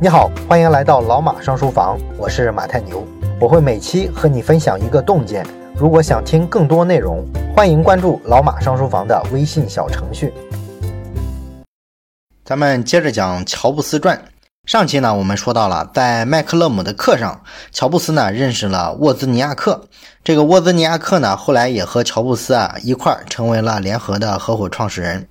你好，欢迎来到老马上书房，我是马太牛，我会每期和你分享一个洞见。如果想听更多内容，欢迎关注老马上书房的微信小程序。咱们接着讲乔布斯传。上期呢，我们说到了在麦克勒姆的课上，乔布斯呢认识了沃兹尼亚克。这个沃兹尼亚克呢，后来也和乔布斯啊一块儿成为了联合的合伙创始人。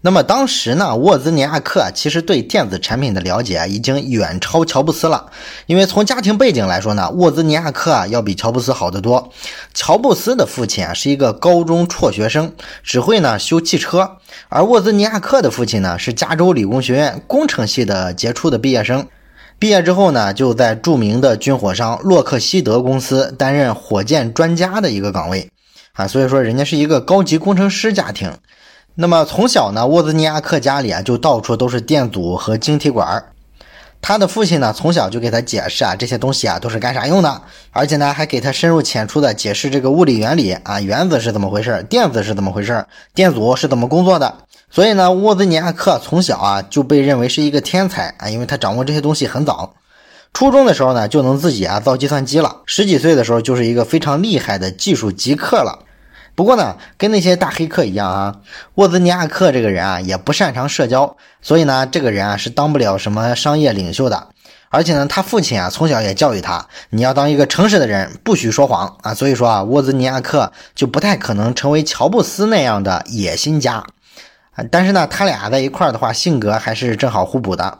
那么当时呢，沃兹尼亚克其实对电子产品的了解已经远超乔布斯了。因为从家庭背景来说呢，沃兹尼亚克啊要比乔布斯好得多。乔布斯的父亲啊是一个高中辍学生，只会呢修汽车，而沃兹尼亚克的父亲呢是加州理工学院工程系的杰出的毕业生。毕业之后呢，就在著名的军火商洛克希德公司担任火箭专家的一个岗位啊，所以说人家是一个高级工程师家庭。那么从小呢，沃兹尼亚克家里啊就到处都是电阻和晶体管儿他的父亲呢从小就给他解释啊这些东西啊都是干啥用的，而且呢还给他深入浅出的解释这个物理原理啊，原子是怎么回事，电子是怎么回事，电阻是怎么工作的。所以呢，沃兹尼亚克从小啊就被认为是一个天才啊，因为他掌握这些东西很早。初中的时候呢就能自己啊造计算机了，十几岁的时候就是一个非常厉害的技术极客了。不过呢，跟那些大黑客一样啊，沃兹尼亚克这个人啊也不擅长社交，所以呢，这个人啊是当不了什么商业领袖的。而且呢，他父亲啊从小也教育他，你要当一个诚实的人，不许说谎啊。所以说啊，沃兹尼亚克就不太可能成为乔布斯那样的野心家啊。但是呢，他俩在一块儿的话，性格还是正好互补的。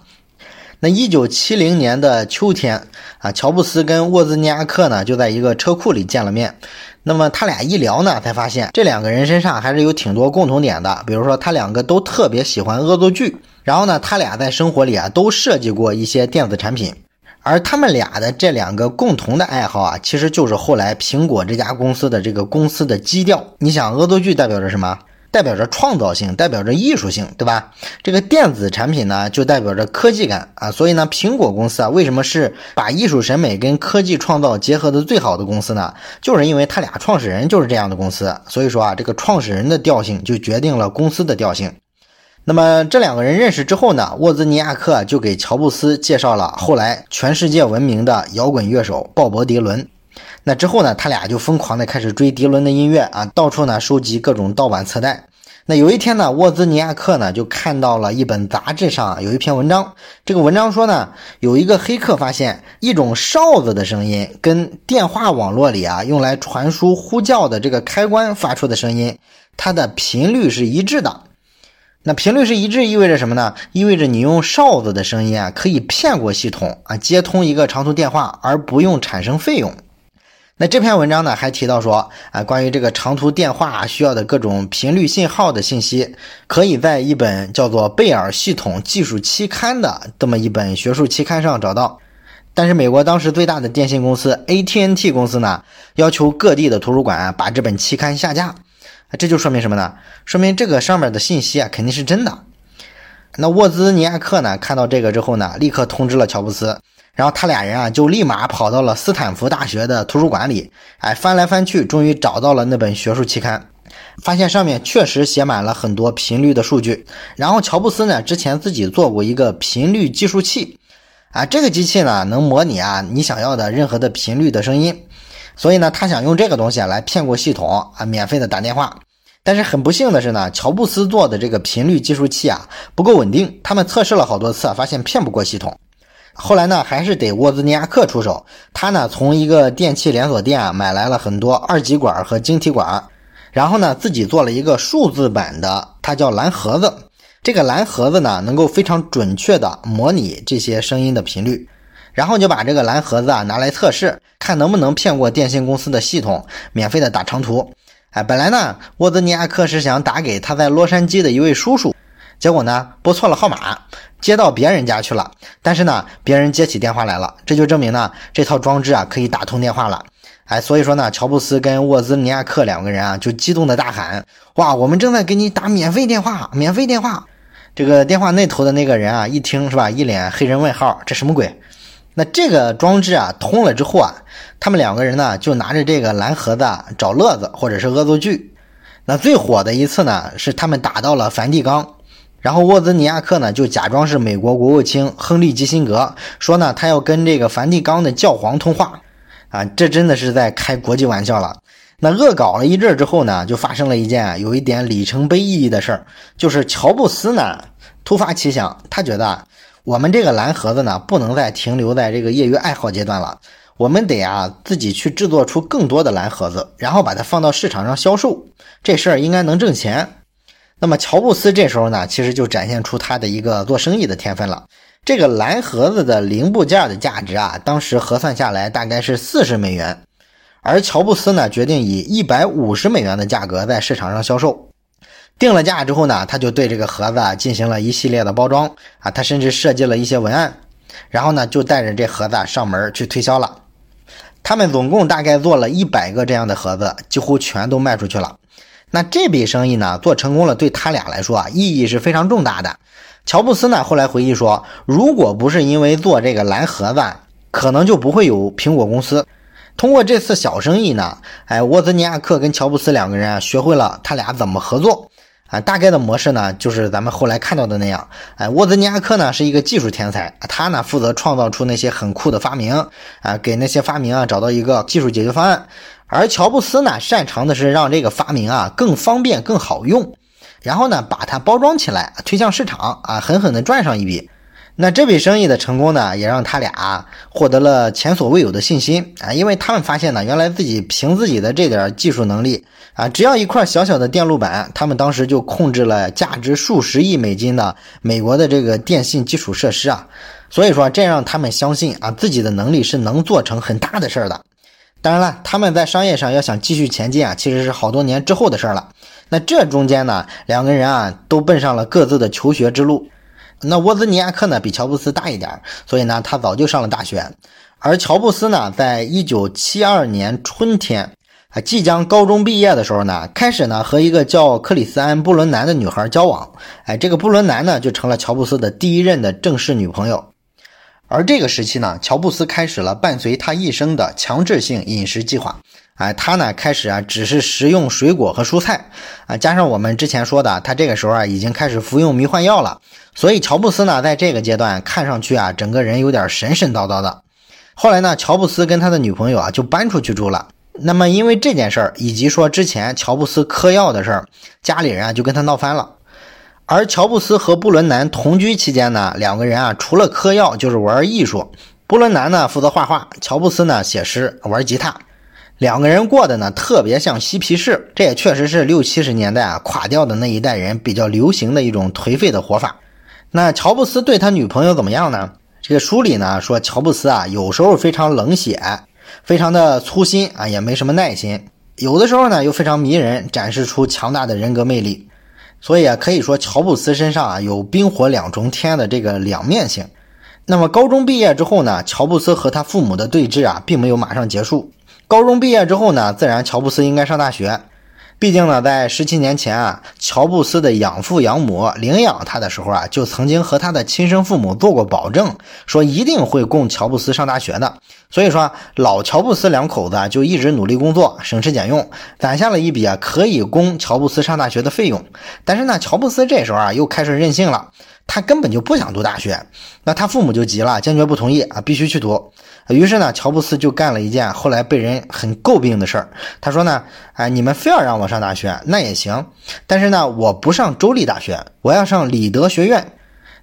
那一九七零年的秋天啊，乔布斯跟沃兹尼亚克呢就在一个车库里见了面。那么他俩一聊呢，才发现这两个人身上还是有挺多共同点的。比如说，他两个都特别喜欢恶作剧，然后呢，他俩在生活里啊都设计过一些电子产品。而他们俩的这两个共同的爱好啊，其实就是后来苹果这家公司的这个公司的基调。你想，恶作剧代表着什么？代表着创造性，代表着艺术性，对吧？这个电子产品呢，就代表着科技感啊。所以呢，苹果公司啊，为什么是把艺术审美跟科技创造结合的最好的公司呢？就是因为他俩创始人就是这样的公司。所以说啊，这个创始人的调性就决定了公司的调性。那么这两个人认识之后呢，沃兹尼亚克就给乔布斯介绍了后来全世界闻名的摇滚乐手鲍勃迪伦。那之后呢，他俩就疯狂的开始追迪伦的音乐啊，到处呢收集各种盗版磁带。那有一天呢，沃兹尼亚克呢就看到了一本杂志上有一篇文章，这个文章说呢，有一个黑客发现一种哨子的声音跟电话网络里啊用来传输呼叫的这个开关发出的声音，它的频率是一致的。那频率是一致意味着什么呢？意味着你用哨子的声音啊，可以骗过系统啊，接通一个长途电话而不用产生费用。那这篇文章呢，还提到说啊，关于这个长途电话需要的各种频率信号的信息，可以在一本叫做《贝尔系统技术期刊》的这么一本学术期刊上找到。但是美国当时最大的电信公司 AT&T 公司呢，要求各地的图书馆把这本期刊下架。这就说明什么呢？说明这个上面的信息啊，肯定是真的。那沃兹尼亚克呢，看到这个之后呢，立刻通知了乔布斯。然后他俩人啊，就立马跑到了斯坦福大学的图书馆里，哎，翻来翻去，终于找到了那本学术期刊，发现上面确实写满了很多频率的数据。然后乔布斯呢，之前自己做过一个频率计数器，啊，这个机器呢，能模拟啊你想要的任何的频率的声音，所以呢，他想用这个东西来骗过系统啊，免费的打电话。但是很不幸的是呢，乔布斯做的这个频率计数器啊不够稳定，他们测试了好多次，发现骗不过系统。后来呢，还是得沃兹尼亚克出手。他呢，从一个电器连锁店啊买来了很多二极管和晶体管，然后呢，自己做了一个数字版的，它叫蓝盒子。这个蓝盒子呢，能够非常准确的模拟这些声音的频率，然后就把这个蓝盒子啊拿来测试，看能不能骗过电信公司的系统，免费的打长途。哎，本来呢，沃兹尼亚克是想打给他在洛杉矶的一位叔叔。结果呢，拨错了号码，接到别人家去了。但是呢，别人接起电话来了，这就证明呢，这套装置啊可以打通电话了。哎，所以说呢，乔布斯跟沃兹尼亚克两个人啊就激动的大喊：“哇，我们正在给你打免费电话，免费电话！”这个电话那头的那个人啊一听是吧，一脸黑人问号，这什么鬼？那这个装置啊通了之后啊，他们两个人呢就拿着这个蓝盒子找乐子或者是恶作剧。那最火的一次呢，是他们打到了梵蒂冈。然后沃兹尼亚克呢就假装是美国国务卿亨利基辛格，说呢他要跟这个梵蒂冈的教皇通话，啊，这真的是在开国际玩笑了。那恶搞了一阵之后呢，就发生了一件有一点里程碑意义的事儿，就是乔布斯呢突发奇想，他觉得我们这个蓝盒子呢不能再停留在这个业余爱好阶段了，我们得啊自己去制作出更多的蓝盒子，然后把它放到市场上销售，这事儿应该能挣钱。那么乔布斯这时候呢，其实就展现出他的一个做生意的天分了。这个蓝盒子的零部件的价值啊，当时核算下来大概是四十美元。而乔布斯呢，决定以一百五十美元的价格在市场上销售。定了价之后呢，他就对这个盒子啊进行了一系列的包装啊，他甚至设计了一些文案，然后呢，就带着这盒子上门去推销了。他们总共大概做了一百个这样的盒子，几乎全都卖出去了。那这笔生意呢，做成功了，对他俩来说啊，意义是非常重大的。乔布斯呢，后来回忆说，如果不是因为做这个蓝盒子，可能就不会有苹果公司。通过这次小生意呢，哎，沃兹尼亚克跟乔布斯两个人啊，学会了他俩怎么合作啊。大概的模式呢，就是咱们后来看到的那样。哎，沃兹尼亚克呢是一个技术天才，他呢负责创造出那些很酷的发明啊，给那些发明啊找到一个技术解决方案。而乔布斯呢，擅长的是让这个发明啊更方便、更好用，然后呢把它包装起来，推向市场啊，狠狠的赚上一笔。那这笔生意的成功呢，也让他俩获得了前所未有的信心啊！因为他们发现呢，原来自己凭自己的这点技术能力啊，只要一块小小的电路板，他们当时就控制了价值数十亿美金的美国的这个电信基础设施啊！所以说，这让他们相信啊，自己的能力是能做成很大的事儿的。当然了，他们在商业上要想继续前进啊，其实是好多年之后的事儿了。那这中间呢，两个人啊，都奔上了各自的求学之路。那沃兹尼亚克呢比乔布斯大一点，所以呢他早就上了大学，而乔布斯呢在一九七二年春天啊即将高中毕业的时候呢，开始呢和一个叫克里斯安布伦南的女孩交往，哎，这个布伦南呢就成了乔布斯的第一任的正式女朋友。而这个时期呢，乔布斯开始了伴随他一生的强制性饮食计划。哎，他呢开始啊，只是食用水果和蔬菜啊，加上我们之前说的，他这个时候啊已经开始服用迷幻药了。所以乔布斯呢，在这个阶段看上去啊，整个人有点神神叨叨的。后来呢，乔布斯跟他的女朋友啊就搬出去住了。那么因为这件事儿，以及说之前乔布斯嗑药的事儿，家里人啊就跟他闹翻了。而乔布斯和布伦南同居期间呢，两个人啊除了嗑药就是玩艺术。布伦南呢负责画画，乔布斯呢写诗玩吉他。两个人过的呢特别像嬉皮士，这也确实是六七十年代啊垮掉的那一代人比较流行的一种颓废的活法。那乔布斯对他女朋友怎么样呢？这个书里呢说乔布斯啊有时候非常冷血，非常的粗心啊，也没什么耐心，有的时候呢又非常迷人，展示出强大的人格魅力。所以啊可以说乔布斯身上啊有冰火两重天的这个两面性。那么高中毕业之后呢，乔布斯和他父母的对峙啊并没有马上结束。高中毕业之后呢，自然乔布斯应该上大学。毕竟呢，在十七年前啊，乔布斯的养父养母领养他的时候啊，就曾经和他的亲生父母做过保证，说一定会供乔布斯上大学的。所以说，老乔布斯两口子啊，就一直努力工作，省吃俭用，攒下了一笔啊可以供乔布斯上大学的费用。但是呢，乔布斯这时候啊，又开始任性了。他根本就不想读大学，那他父母就急了，坚决不同意啊，必须去读。于是呢，乔布斯就干了一件后来被人很诟病的事儿。他说呢，哎，你们非要让我上大学，那也行，但是呢，我不上州立大学，我要上里德学院。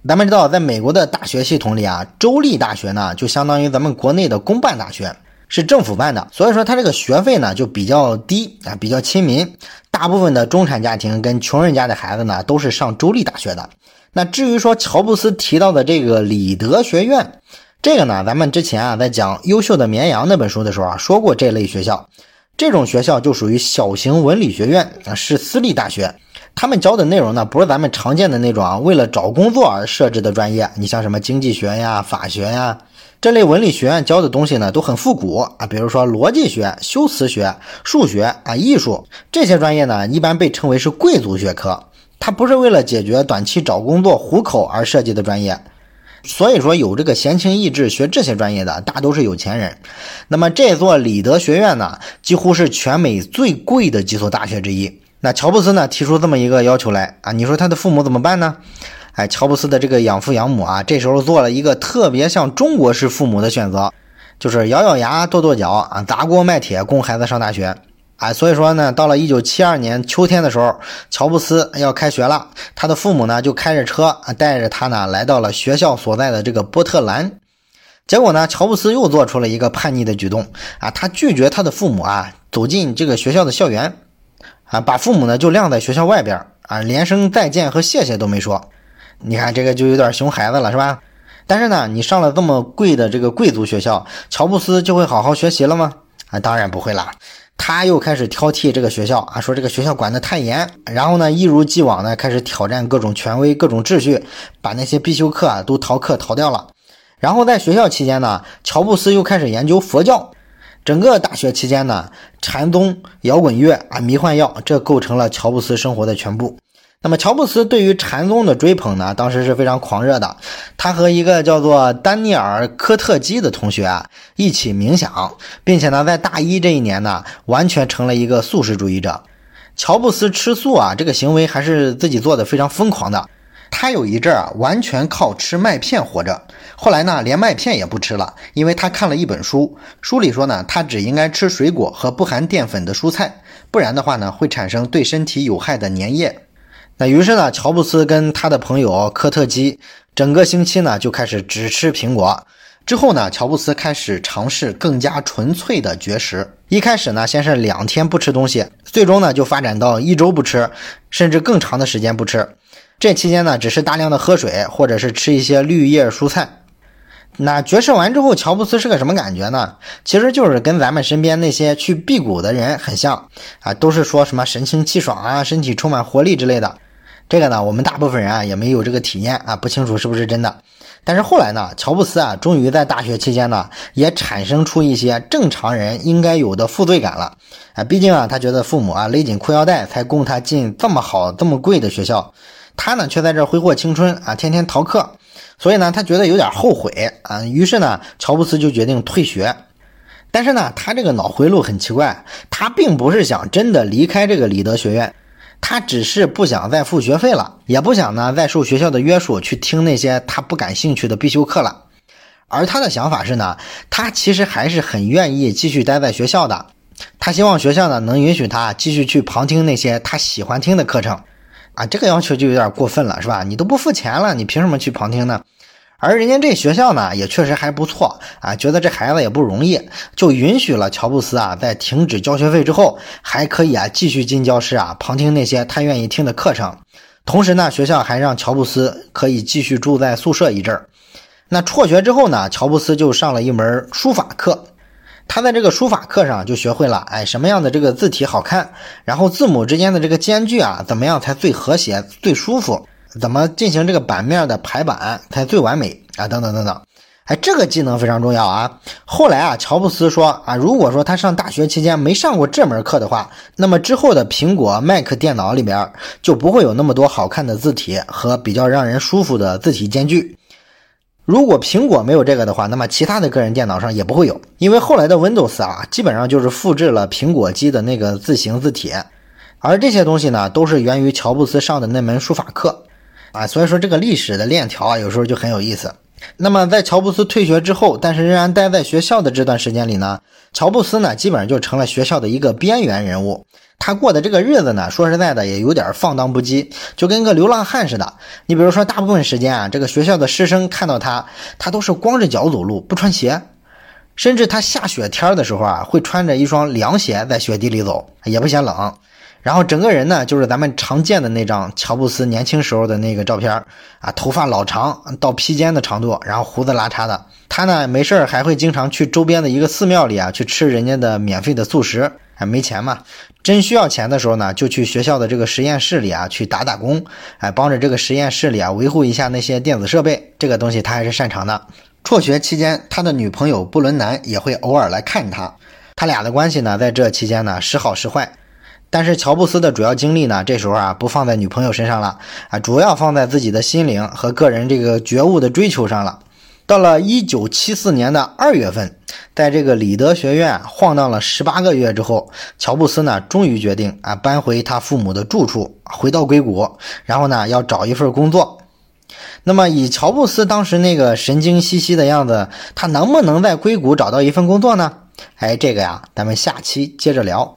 咱们知道，在美国的大学系统里啊，州立大学呢，就相当于咱们国内的公办大学，是政府办的，所以说他这个学费呢就比较低啊，比较亲民。大部分的中产家庭跟穷人家的孩子呢，都是上州立大学的。那至于说乔布斯提到的这个里德学院，这个呢，咱们之前啊在讲《优秀的绵羊》那本书的时候啊说过这类学校，这种学校就属于小型文理学院啊，是私立大学，他们教的内容呢不是咱们常见的那种啊为了找工作而设置的专业，你像什么经济学呀、法学呀这类文理学院教的东西呢都很复古啊，比如说逻辑学、修辞学、数学啊、艺术这些专业呢一般被称为是贵族学科。它不是为了解决短期找工作糊口而设计的专业，所以说有这个闲情逸致学这些专业的大都是有钱人。那么这座里德学院呢，几乎是全美最贵的几所大学之一那乔布斯呢提出这么一个要求来啊，你说他的父母怎么办呢？哎，乔布斯的这个养父养母啊，这时候做了一个特别像中国式父母的选择，就是咬咬牙跺跺脚啊，砸锅卖铁供孩子上大学。啊，所以说呢，到了一九七二年秋天的时候，乔布斯要开学了，他的父母呢就开着车啊，带着他呢来到了学校所在的这个波特兰。结果呢，乔布斯又做出了一个叛逆的举动啊，他拒绝他的父母啊走进这个学校的校园，啊，把父母呢就晾在学校外边啊，连声再见和谢谢都没说。你看这个就有点熊孩子了，是吧？但是呢，你上了这么贵的这个贵族学校，乔布斯就会好好学习了吗？啊，当然不会啦。他又开始挑剔这个学校啊，说这个学校管得太严，然后呢，一如既往的开始挑战各种权威、各种秩序，把那些必修课啊都逃课逃掉了。然后在学校期间呢，乔布斯又开始研究佛教。整个大学期间呢，禅宗、摇滚乐啊、迷幻药，这构成了乔布斯生活的全部。那么，乔布斯对于禅宗的追捧呢，当时是非常狂热的。他和一个叫做丹尼尔·科特基的同学啊一起冥想，并且呢，在大一这一年呢，完全成了一个素食主义者。乔布斯吃素啊，这个行为还是自己做的非常疯狂的。他有一阵儿啊，完全靠吃麦片活着。后来呢，连麦片也不吃了，因为他看了一本书，书里说呢，他只应该吃水果和不含淀粉的蔬菜，不然的话呢，会产生对身体有害的粘液。那于是呢，乔布斯跟他的朋友科特基整个星期呢就开始只吃苹果。之后呢，乔布斯开始尝试更加纯粹的绝食。一开始呢，先是两天不吃东西，最终呢就发展到一周不吃，甚至更长的时间不吃。这期间呢，只是大量的喝水，或者是吃一些绿叶蔬菜。那绝食完之后，乔布斯是个什么感觉呢？其实就是跟咱们身边那些去辟谷的人很像啊，都是说什么神清气爽啊，身体充满活力之类的。这个呢，我们大部分人啊也没有这个体验啊，不清楚是不是真的。但是后来呢，乔布斯啊，终于在大学期间呢，也产生出一些正常人应该有的负罪感了啊。毕竟啊，他觉得父母啊勒紧裤腰带才供他进这么好、这么贵的学校，他呢却在这挥霍青春啊，天天逃课，所以呢，他觉得有点后悔啊。于是呢，乔布斯就决定退学。但是呢，他这个脑回路很奇怪，他并不是想真的离开这个里德学院。他只是不想再付学费了，也不想呢再受学校的约束去听那些他不感兴趣的必修课了。而他的想法是呢，他其实还是很愿意继续待在学校的。他希望学校呢能允许他继续去旁听那些他喜欢听的课程。啊，这个要求就有点过分了，是吧？你都不付钱了，你凭什么去旁听呢？而人家这学校呢，也确实还不错啊，觉得这孩子也不容易，就允许了乔布斯啊，在停止交学费之后，还可以啊继续进教室啊，旁听那些他愿意听的课程。同时呢，学校还让乔布斯可以继续住在宿舍一阵儿。那辍学之后呢，乔布斯就上了一门书法课，他在这个书法课上就学会了，哎，什么样的这个字体好看，然后字母之间的这个间距啊，怎么样才最和谐、最舒服。怎么进行这个版面的排版才最完美啊？等等等等，哎，这个技能非常重要啊。后来啊，乔布斯说啊，如果说他上大学期间没上过这门课的话，那么之后的苹果、Mac 电脑里边就不会有那么多好看的字体和比较让人舒服的字体间距。如果苹果没有这个的话，那么其他的个人电脑上也不会有，因为后来的 Windows 啊，基本上就是复制了苹果机的那个字形字体，而这些东西呢，都是源于乔布斯上的那门书法课。啊，所以说这个历史的链条啊，有时候就很有意思。那么在乔布斯退学之后，但是仍然待在学校的这段时间里呢，乔布斯呢基本上就成了学校的一个边缘人物。他过的这个日子呢，说实在的也有点放荡不羁，就跟个流浪汉似的。你比如说，大部分时间啊，这个学校的师生看到他，他都是光着脚走路，不穿鞋，甚至他下雪天的时候啊，会穿着一双凉鞋在雪地里走，也不嫌冷。然后整个人呢，就是咱们常见的那张乔布斯年轻时候的那个照片啊，头发老长到披肩的长度，然后胡子拉碴的。他呢没事还会经常去周边的一个寺庙里啊，去吃人家的免费的素食。哎，没钱嘛，真需要钱的时候呢，就去学校的这个实验室里啊去打打工，哎，帮着这个实验室里啊维护一下那些电子设备。这个东西他还是擅长的。辍学期间，他的女朋友布伦南也会偶尔来看他，他俩的关系呢，在这期间呢时好时坏。但是乔布斯的主要精力呢，这时候啊不放在女朋友身上了啊，主要放在自己的心灵和个人这个觉悟的追求上了。到了一九七四年的二月份，在这个里德学院晃荡了十八个月之后，乔布斯呢终于决定啊搬回他父母的住处，回到硅谷，然后呢要找一份工作。那么以乔布斯当时那个神经兮兮的样子，他能不能在硅谷找到一份工作呢？哎，这个呀，咱们下期接着聊。